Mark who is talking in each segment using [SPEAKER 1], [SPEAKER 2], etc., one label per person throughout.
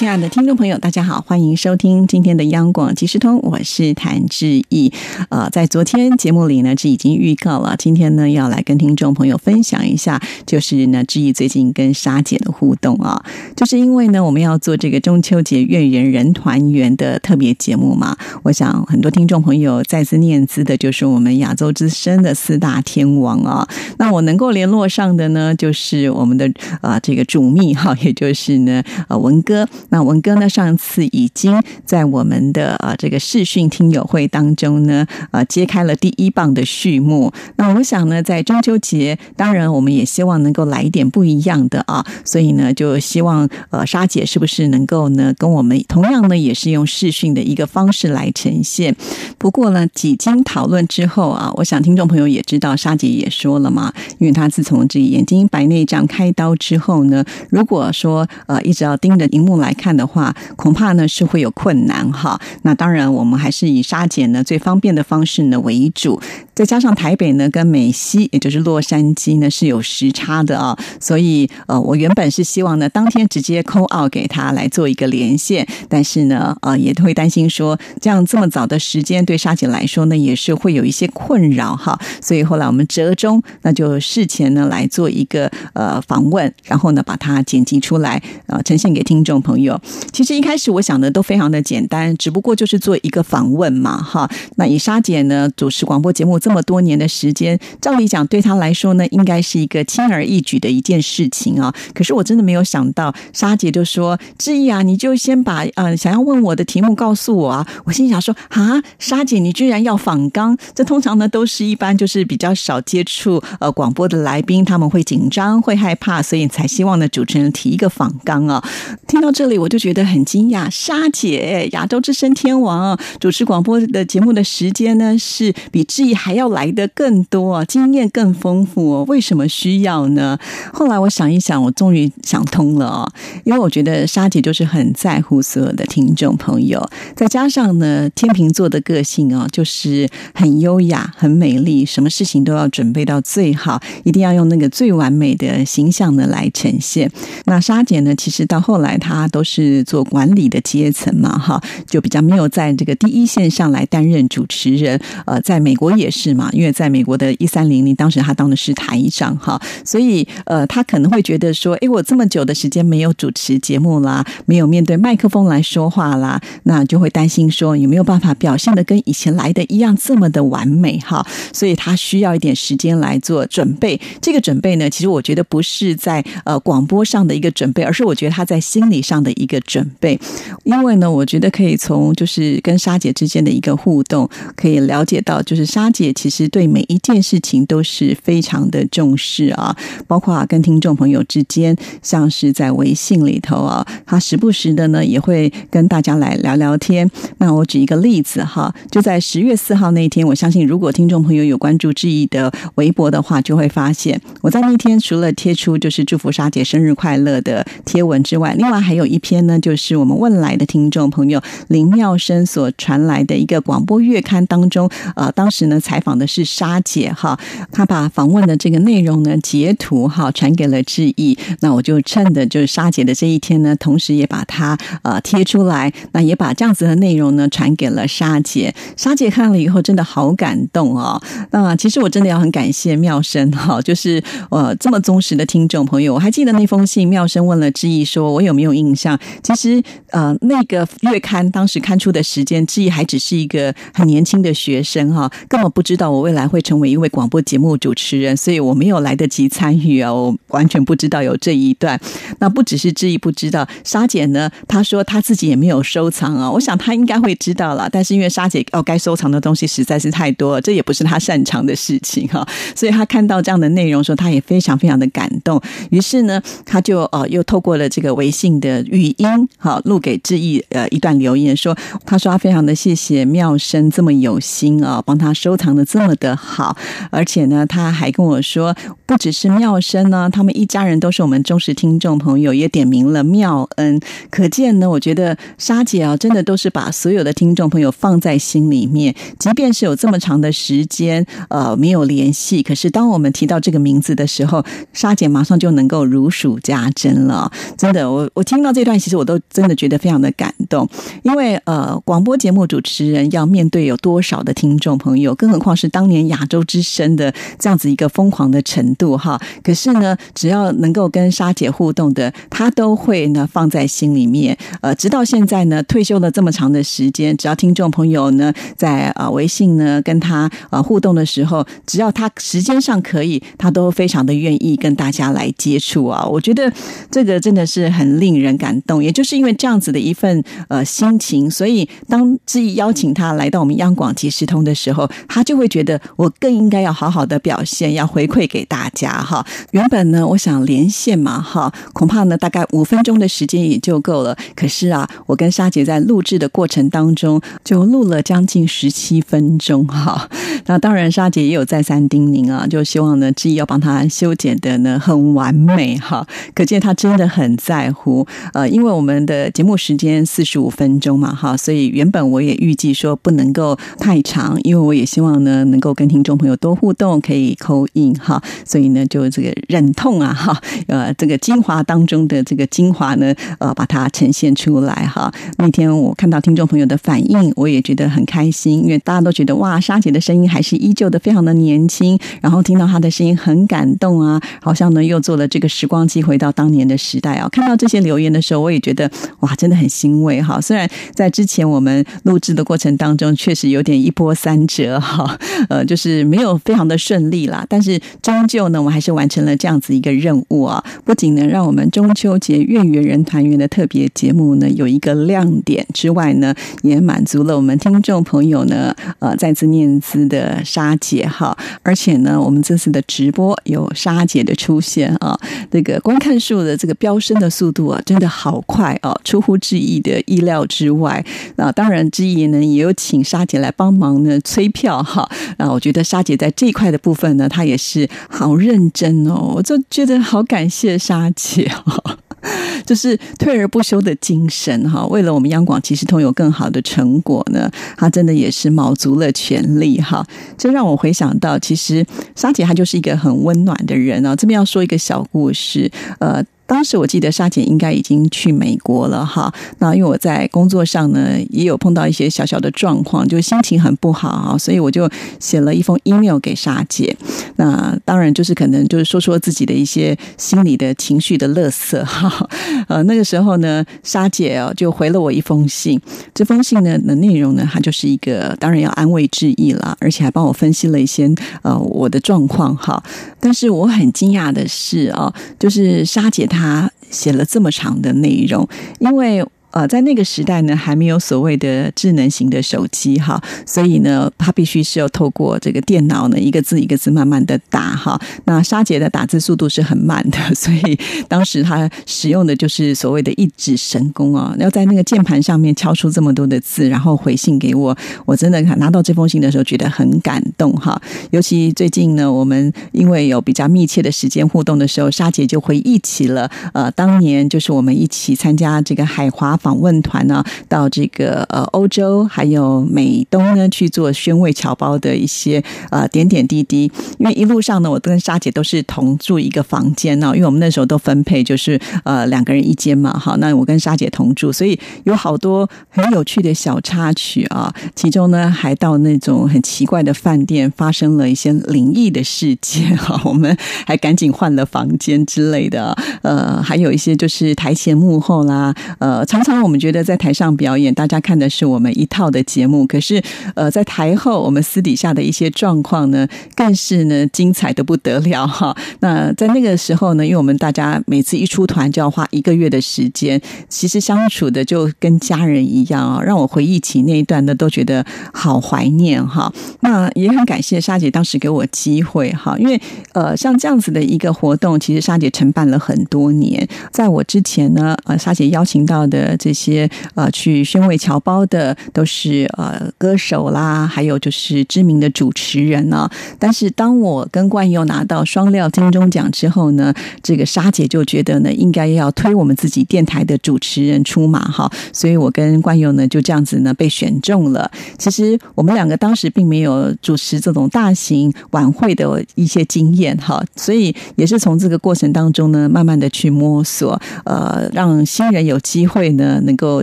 [SPEAKER 1] 亲爱的听众朋友，大家好，欢迎收听今天的央广即时通，我是谭志毅。呃，在昨天节目里呢，是已经预告了，今天呢要来跟听众朋友分享一下，就是呢志毅最近跟沙姐的互动啊，就是因为呢我们要做这个中秋节月圆人团圆的特别节目嘛，我想很多听众朋友再次念兹的就是我们亚洲之声的四大天王啊，那我能够联络上的呢，就是我们的啊这个主秘哈，也就是呢呃文哥。那文哥呢？上次已经在我们的呃这个视讯听友会当中呢，呃揭开了第一棒的序幕。那我想呢，在中秋节，当然我们也希望能够来一点不一样的啊，所以呢，就希望呃沙姐是不是能够呢，跟我们同样呢，也是用视讯的一个方式来呈现。不过呢，几经讨论之后啊，我想听众朋友也知道，沙姐也说了嘛，因为她自从这眼睛白内障开刀之后呢，如果说呃一直要盯着荧幕来。看的话，恐怕呢是会有困难哈。那当然，我们还是以杀减呢最方便的方式呢为主。再加上台北呢跟美西，也就是洛杉矶呢是有时差的啊，所以呃，我原本是希望呢当天直接 call out 给他来做一个连线，但是呢呃也会担心说这样这么早的时间对沙姐来说呢也是会有一些困扰哈。所以后来我们折中，那就事前呢来做一个呃访问，然后呢把它剪辑出来呃呈现给听众朋友。其实一开始我想的都非常的简单，只不过就是做一个访问嘛，哈。那以沙姐呢主持广播节目这么多年的时间，照理讲对她来说呢，应该是一个轻而易举的一件事情啊。可是我真的没有想到，沙姐就说：“志毅啊，你就先把呃想要问我的题目告诉我啊。”我心想说：“啊，沙姐你居然要访纲？这通常呢都是一般就是比较少接触呃广播的来宾，他们会紧张会害怕，所以才希望呢主持人提一个访纲啊。听到这里。我就觉得很惊讶，沙姐，亚洲之声天王主持广播的节目的时间呢，是比志毅还要来的更多，经验更丰富哦。为什么需要呢？后来我想一想，我终于想通了哦。因为我觉得沙姐就是很在乎所有的听众朋友，再加上呢，天秤座的个性哦，就是很优雅、很美丽，什么事情都要准备到最好，一定要用那个最完美的形象呢来呈现。那沙姐呢，其实到后来她都是。是做管理的阶层嘛，哈，就比较没有在这个第一线上来担任主持人。呃，在美国也是嘛，因为在美国的一三零零，当时他当的是台长，哈，所以呃，他可能会觉得说，哎，我这么久的时间没有主持节目啦，没有面对麦克风来说话啦，那就会担心说有没有办法表现的跟以前来的一样这么的完美，哈，所以他需要一点时间来做准备。这个准备呢，其实我觉得不是在呃广播上的一个准备，而是我觉得他在心理上的。一个准备，因为呢，我觉得可以从就是跟沙姐之间的一个互动，可以了解到，就是沙姐其实对每一件事情都是非常的重视啊，包括跟听众朋友之间，像是在微信里头啊，她时不时的呢也会跟大家来聊聊天。那我举一个例子哈，就在十月四号那一天，我相信如果听众朋友有关注志毅的微博的话，就会发现我在那天除了贴出就是祝福沙姐生日快乐的贴文之外，另外还有一篇。呢，就是我们问来的听众朋友林妙生所传来的一个广播月刊当中，呃，当时呢采访的是沙姐哈，她把访问的这个内容呢截图哈传给了志毅，那我就趁着就是沙姐的这一天呢，同时也把它呃贴出来，那也把这样子的内容呢传给了沙姐，沙姐看了以后真的好感动哦。那其实我真的要很感谢妙生哈，就是呃这么忠实的听众朋友，我还记得那封信，妙生问了志毅说，我有没有印象？其实，呃，那个月刊当时刊出的时间，志毅还只是一个很年轻的学生哈，根本不知道我未来会成为一位广播节目主持人，所以我没有来得及参与啊，我完全不知道有这一段。那不只是志毅不知道，沙姐呢，她说她自己也没有收藏啊。我想她应该会知道了，但是因为沙姐哦，该收藏的东西实在是太多了，这也不是她擅长的事情哈，所以她看到这样的内容，说她也非常非常的感动。于是呢，她就呃又透过了这个微信的。语音，好录给志毅呃一段留言，说他说他非常的谢谢妙生这么有心啊，帮他收藏的这么的好，而且呢他还跟我说，不只是妙生呢，他们一家人都是我们忠实听众朋友，也点名了妙恩，可见呢，我觉得沙姐啊，真的都是把所有的听众朋友放在心里面，即便是有这么长的时间呃没有联系，可是当我们提到这个名字的时候，沙姐马上就能够如数家珍了，真的，我我听到这段，但其实我都真的觉得非常的感动，因为呃，广播节目主持人要面对有多少的听众朋友，更何况是当年亚洲之声的这样子一个疯狂的程度哈。可是呢，只要能够跟沙姐互动的，她都会呢放在心里面。呃，直到现在呢，退休了这么长的时间，只要听众朋友呢在啊微信呢跟他呃互动的时候，只要他时间上可以，他都非常的愿意跟大家来接触啊。我觉得这个真的是很令人感动。也就是因为这样子的一份呃心情，所以当志毅邀请他来到我们央广即时通的时候，他就会觉得我更应该要好好的表现，要回馈给大家哈。原本呢，我想连线嘛哈，恐怕呢大概五分钟的时间也就够了。可是啊，我跟沙姐在录制的过程当中，就录了将近十七分钟哈。那当然，沙姐也有再三叮咛啊，就希望呢志毅要帮他修剪的呢很完美哈。可见他真的很在乎呃，因为我们的节目时间四十五分钟嘛哈，所以原本我也预计说不能够太长，因为我也希望呢能够跟听众朋友多互动，可以扣印哈。所以呢，就这个忍痛啊哈，呃，这个精华当中的这个精华呢，呃，把它呈现出来哈。那天我看到听众朋友的反应，我也觉得很开心，因为大家都觉得哇，沙姐的声音还是依旧的非常的年轻，然后听到她的声音很感动啊，好像呢又做了这个时光机回到当年的时代啊。看到这些留言的时候，我也觉得哇，真的很欣慰哈。虽然在之前我们录制的过程当中，确实有点一波三折哈，呃，就是没有非常的顺利啦，但是终究呢，我们还是完成了这样子一个任务啊。不仅呢，让我们中秋节月圆人团圆的特别节目呢有一个亮点之外呢，也满足了我们听众朋友呢呃再次念兹的沙姐哈。而且呢，我们这次的直播有沙姐的出现啊，这个观看数的这个飙升的速度啊，真的好好快哦，出乎志毅的意料之外。那当然，志毅呢也有请沙姐来帮忙呢催票哈。啊，我觉得沙姐在这一块的部分呢，她也是好认真哦，我就觉得好感谢沙姐哈。就是退而不休的精神哈，为了我们央广其实通有更好的成果呢，他真的也是卯足了全力哈。这让我回想到，其实沙姐她就是一个很温暖的人啊。这边要说一个小故事，呃。当时我记得沙姐应该已经去美国了哈，那因为我在工作上呢也有碰到一些小小的状况，就心情很不好啊，所以我就写了一封 email 给沙姐。那当然就是可能就是说说自己的一些心理的情绪的乐色哈。呃，那个时候呢，沙姐哦就回了我一封信，这封信呢的内容呢，它就是一个当然要安慰致意啦，而且还帮我分析了一些呃我的状况哈。但是我很惊讶的是啊，就是沙姐她。他写了这么长的内容，因为。呃，在那个时代呢，还没有所谓的智能型的手机哈，所以呢，他必须是要透过这个电脑呢，一个字一个字慢慢的打哈。那沙姐的打字速度是很慢的，所以当时他使用的就是所谓的一指神功啊，要在那个键盘上面敲出这么多的字，然后回信给我。我真的拿到这封信的时候，觉得很感动哈。尤其最近呢，我们因为有比较密切的时间互动的时候，沙姐就回忆起了呃，当年就是我们一起参加这个海华。访问团呢，到这个呃欧洲还有美东呢去做宣慰侨胞的一些呃点点滴滴。因为一路上呢，我跟沙姐都是同住一个房间呢，因为我们那时候都分配就是呃两个人一间嘛，好，那我跟沙姐同住，所以有好多很有趣的小插曲啊。其中呢，还到那种很奇怪的饭店，发生了一些灵异的事件哈，我们还赶紧换了房间之类的。呃，还有一些就是台前幕后啦，呃，常常。当我们觉得在台上表演，大家看的是我们一套的节目，可是呃，在台后我们私底下的一些状况呢，更是呢精彩的不得了哈。那在那个时候呢，因为我们大家每次一出团就要花一个月的时间，其实相处的就跟家人一样啊，让我回忆起那一段呢，都觉得好怀念哈。那也很感谢沙姐当时给我机会哈，因为呃，像这样子的一个活动，其实沙姐承办了很多年。在我之前呢，呃，莎姐邀请到的这些呃去宣慰侨胞的，都是呃歌手啦，还有就是知名的主持人呢。但是当我跟冠佑拿到双料金钟奖之后呢，这个莎姐就觉得呢，应该要推我们自己电台的主持人出马哈，所以我跟冠佑呢就这样子呢被选中了。其实我们两个当时并没有主持这种大型晚会的一些经验哈，所以也是从这个过程当中呢，慢慢的去摸索，呃，让新人有机会呢能够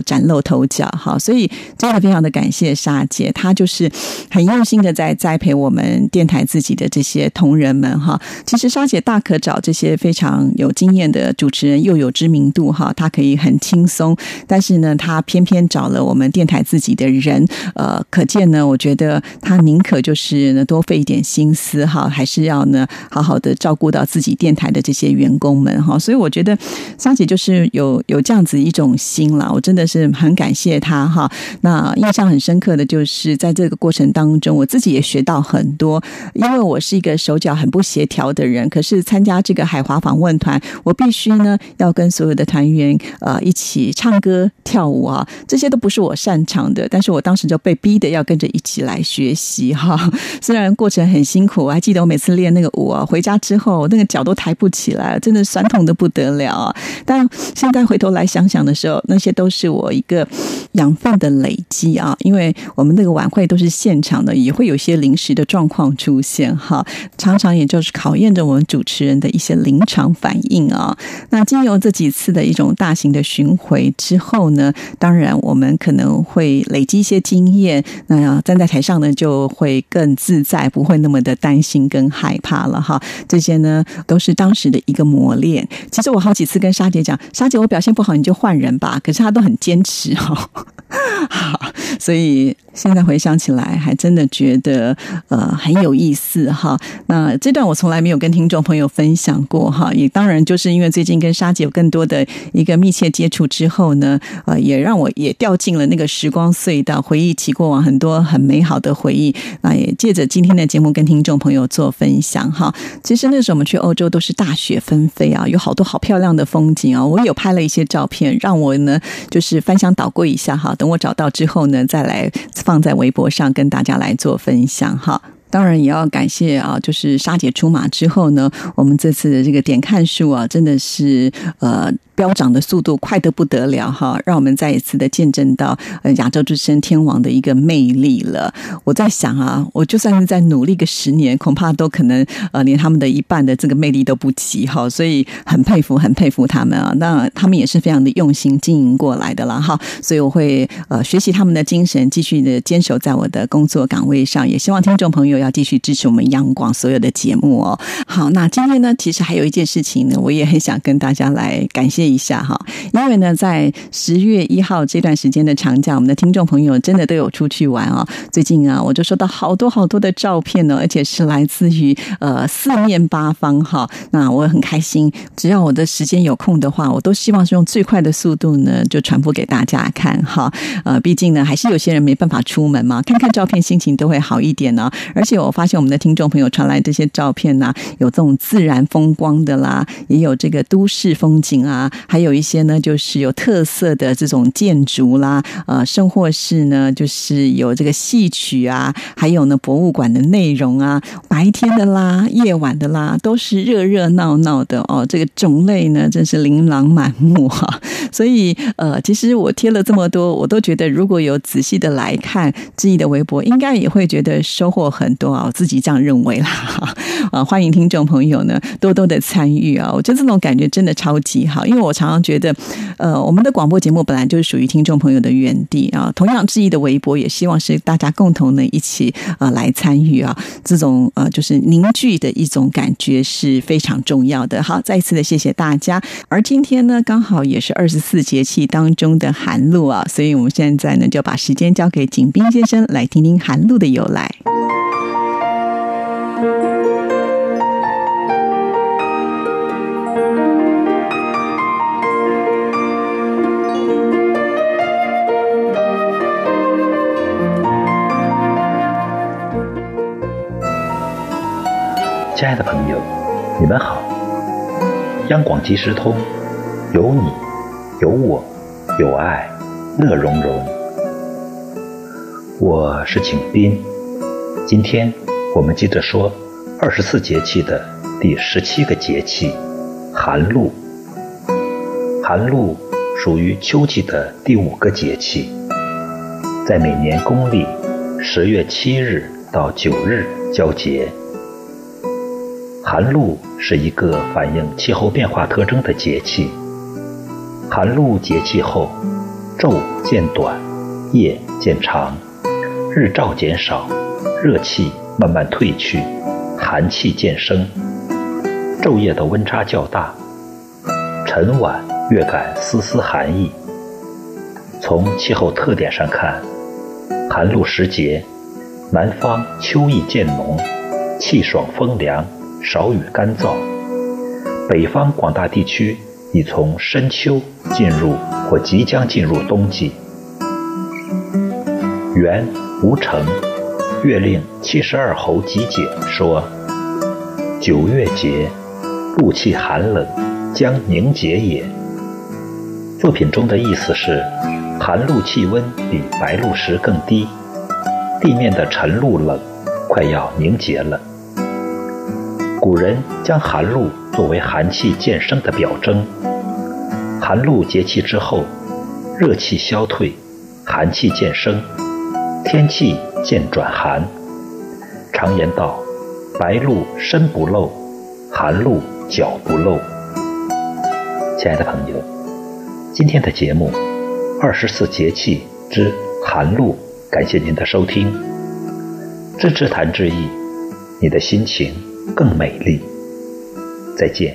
[SPEAKER 1] 崭露头角哈。所以真的非常的感谢莎姐，她就是很用心的在栽培我们电台自己的这些同仁们哈。其实莎姐大可找这些非常有经验的主持人，又有知名度哈，她可以很轻松，但是呢，她偏偏找了我们电台自己的人，呃，可见呢，我觉得她宁可就是呢多费一点心思哈，还是要呢好好的照顾到自己电台的这些员工们哈。所以我觉得莎姐就是有有这样子一种心了，我真的是很感谢他哈。那印象很深刻的就是在这个过程当中，我自己也学到很多，因为我是一个手脚很不协调的人，可是参加这个海华访问团，我必须呢要跟所有的团员呃一起唱歌跳舞啊，这些都不是我擅长的，但是我当时就被逼的要跟着一起来学习哈。虽然过程很辛苦，我还记得我每次练那个舞啊，回家之后那个脚都抬不起来，真的酸痛的不得了。但现在回头来想想的时候，那些都是我一个养分的累积啊。因为我们那个晚会都是现场的，也会有些临时的状况出现哈，常常也就是考验着我们主持人的一些临场反应啊。那经由这几次的一种大型的巡回之后呢，当然我们可能会累积一些经验，那站在台上呢就会更自在，不会那么的担心跟害怕了哈。这些呢都是当时的一个磨练。其实我好几次跟莎姐讲，莎姐我表现不好你就换人吧，可是他都很坚持哈。好，所以。现在回想起来，还真的觉得呃很有意思哈。那这段我从来没有跟听众朋友分享过哈，也当然就是因为最近跟沙姐有更多的一个密切接触之后呢，呃，也让我也掉进了那个时光隧道，回忆起过往很多很美好的回忆。那也借着今天的节目跟听众朋友做分享哈。其实那时候我们去欧洲都是大雪纷飞啊，有好多好漂亮的风景啊。我有拍了一些照片，让我呢就是翻箱倒柜一下哈。等我找到之后呢，再来。放在微博上跟大家来做分享哈，当然也要感谢啊，就是沙姐出马之后呢，我们这次的这个点看数啊，真的是呃。飙涨的速度快得不得了哈，让我们再一次的见证到呃亚洲之声天王的一个魅力了。我在想啊，我就算是再努力个十年，恐怕都可能呃连他们的一半的这个魅力都不及哈。所以很佩服，很佩服他们啊。那他们也是非常的用心经营过来的了哈。所以我会呃学习他们的精神，继续的坚守在我的工作岗位上。也希望听众朋友要继续支持我们央广所有的节目哦。好，那今天呢，其实还有一件事情呢，我也很想跟大家来感谢。一下哈，因为呢，在十月一号这段时间的长假，我们的听众朋友真的都有出去玩啊。最近啊，我就收到好多好多的照片呢，而且是来自于呃四面八方哈。那我很开心，只要我的时间有空的话，我都希望是用最快的速度呢，就传播给大家看哈。呃，毕竟呢，还是有些人没办法出门嘛，看看照片心情都会好一点呢。而且我发现我们的听众朋友传来这些照片呢，有这种自然风光的啦，也有这个都市风景啊。还有一些呢，就是有特色的这种建筑啦，呃，甚或是呢，就是有这个戏曲啊，还有呢，博物馆的内容啊，白天的啦，夜晚的啦，都是热热闹闹的哦。这个种类呢，真是琳琅满目哈。所以，呃，其实我贴了这么多，我都觉得如果有仔细的来看志毅的微博，应该也会觉得收获很多啊。我自己这样认为啦。啊，欢迎听众朋友呢多多的参与啊。我觉得这种感觉真的超级好，因为我。常常觉得，呃，我们的广播节目本来就是属于听众朋友的园地啊。同样，质疑的微博也希望是大家共同的一起啊来参与啊。这种呃，就是凝聚的一种感觉是非常重要的。好，再一次的谢谢大家。而今天呢，刚好也是二十四节气当中的寒露啊，所以我们现在呢就把时间交给景斌先生来听听寒露的由来。
[SPEAKER 2] 亲爱的朋友，你们好。央广即时通，有你，有我，有爱，乐融融。我是景斌，今天我们接着说二十四节气的第十七个节气——寒露。寒露属于秋季的第五个节气，在每年公历十月七日到九日交节。寒露是一个反映气候变化特征的节气。寒露节气后，昼渐短，夜渐长，日照减少，热气慢慢退去，寒气渐生。昼夜的温差较大，晨晚略感丝丝寒意。从气候特点上看，寒露时节，南方秋意渐浓，气爽风凉。少雨干燥，北方广大地区已从深秋进入或即将进入冬季。元吴成《月令七十二候集解》说：“九月节，露气寒冷，将凝结也。”作品中的意思是，寒露气温比白露时更低，地面的晨露冷，快要凝结了。古人将寒露作为寒气渐生的表征。寒露节气之后，热气消退，寒气渐生，天气渐转寒。常言道：“白露身不露，寒露脚不露。”亲爱的朋友，今天的节目《二十四节气之寒露》，感谢您的收听。支持谭志毅，你的心情。更美丽。再见。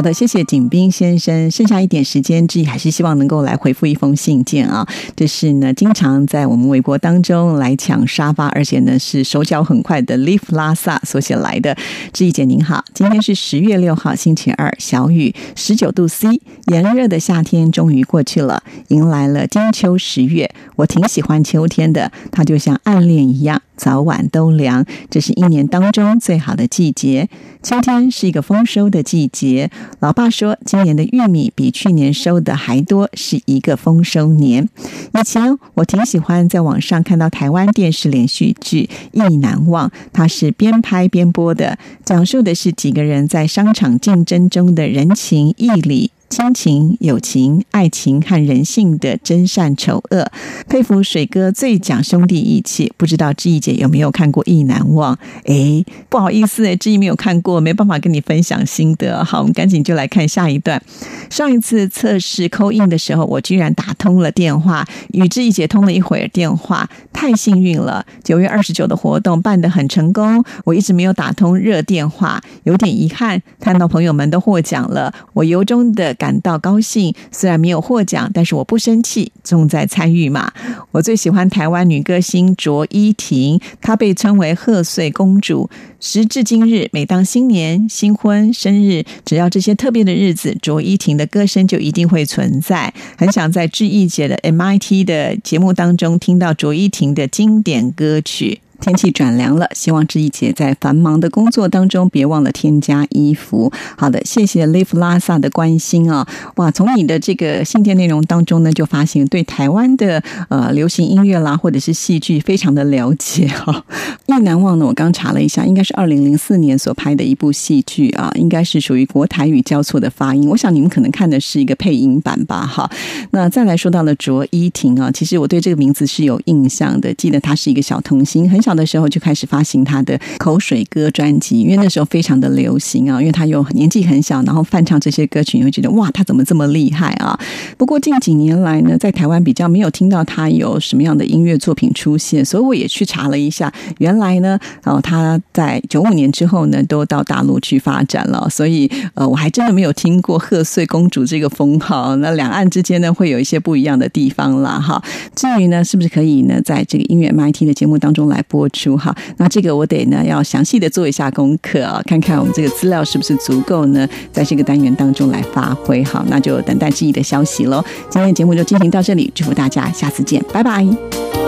[SPEAKER 1] 好的，谢谢景斌先生。剩下一点时间，志毅还是希望能够来回复一封信件啊。这是呢，经常在我们微博当中来抢沙发，而且呢是手脚很快的 Leaf 拉萨所写来的。志毅姐您好，今天是十月六号星期二，小雨，十九度 C，炎热的夏天终于过去了，迎来了金秋十月。我挺喜欢秋天的，它就像暗恋一样。早晚都凉，这是一年当中最好的季节。秋天是一个丰收的季节。老爸说，今年的玉米比去年收的还多，是一个丰收年。以前我挺喜欢在网上看到台湾电视连续剧《意难忘》，它是边拍边播的，讲述的是几个人在商场竞争中的人情义理。亲情、友情、爱情和人性的真善丑恶，佩服水哥最讲兄弟义气。不知道志毅姐有没有看过《意难忘》？哎，不好意思，哎，志毅没有看过，没办法跟你分享心得。好，我们赶紧就来看下一段。上一次测试扣印的时候，我居然打通了电话，与志毅姐通了一会儿电话，太幸运了。九月二十九的活动办得很成功，我一直没有打通热电话，有点遗憾。看到朋友们都获奖了，我由衷的。感到高兴，虽然没有获奖，但是我不生气，重在参与嘛。我最喜欢台湾女歌星卓依婷，她被称为贺岁公主。时至今日，每当新年、新婚、生日，只要这些特别的日子，卓依婷的歌声就一定会存在。很想在志毅姐的 MIT 的节目当中听到卓依婷的经典歌曲。天气转凉了，希望志毅姐在繁忙的工作当中别忘了添加衣服。好的，谢谢 Live 拉萨的关心啊！哇，从你的这个信件内容当中呢，就发现对台湾的呃流行音乐啦，或者是戏剧非常的了解哈。意难忘呢，我刚查了一下，应该是二零零四年所拍的一部戏剧啊，应该是属于国台语交错的发音。我想你们可能看的是一个配音版吧？哈，那再来说到了卓依婷啊，其实我对这个名字是有印象的，记得她是一个小童星，很小。的时候就开始发行他的口水歌专辑，因为那时候非常的流行啊，因为他又年纪很小，然后翻唱这些歌曲，你会觉得哇，他怎么这么厉害啊？不过近几年来呢，在台湾比较没有听到他有什么样的音乐作品出现，所以我也去查了一下，原来呢，哦，他在九五年之后呢，都到大陆去发展了，所以呃，我还真的没有听过贺岁公主这个封号。那两岸之间呢，会有一些不一样的地方啦，哈。至于呢，是不是可以呢，在这个音乐 MIT 的节目当中来播？播出哈。那这个我得呢要详细的做一下功课啊，看看我们这个资料是不是足够呢，在这个单元当中来发挥。好，那就等待志毅的消息喽。今天的节目就进行到这里，祝福大家，下次见，拜拜。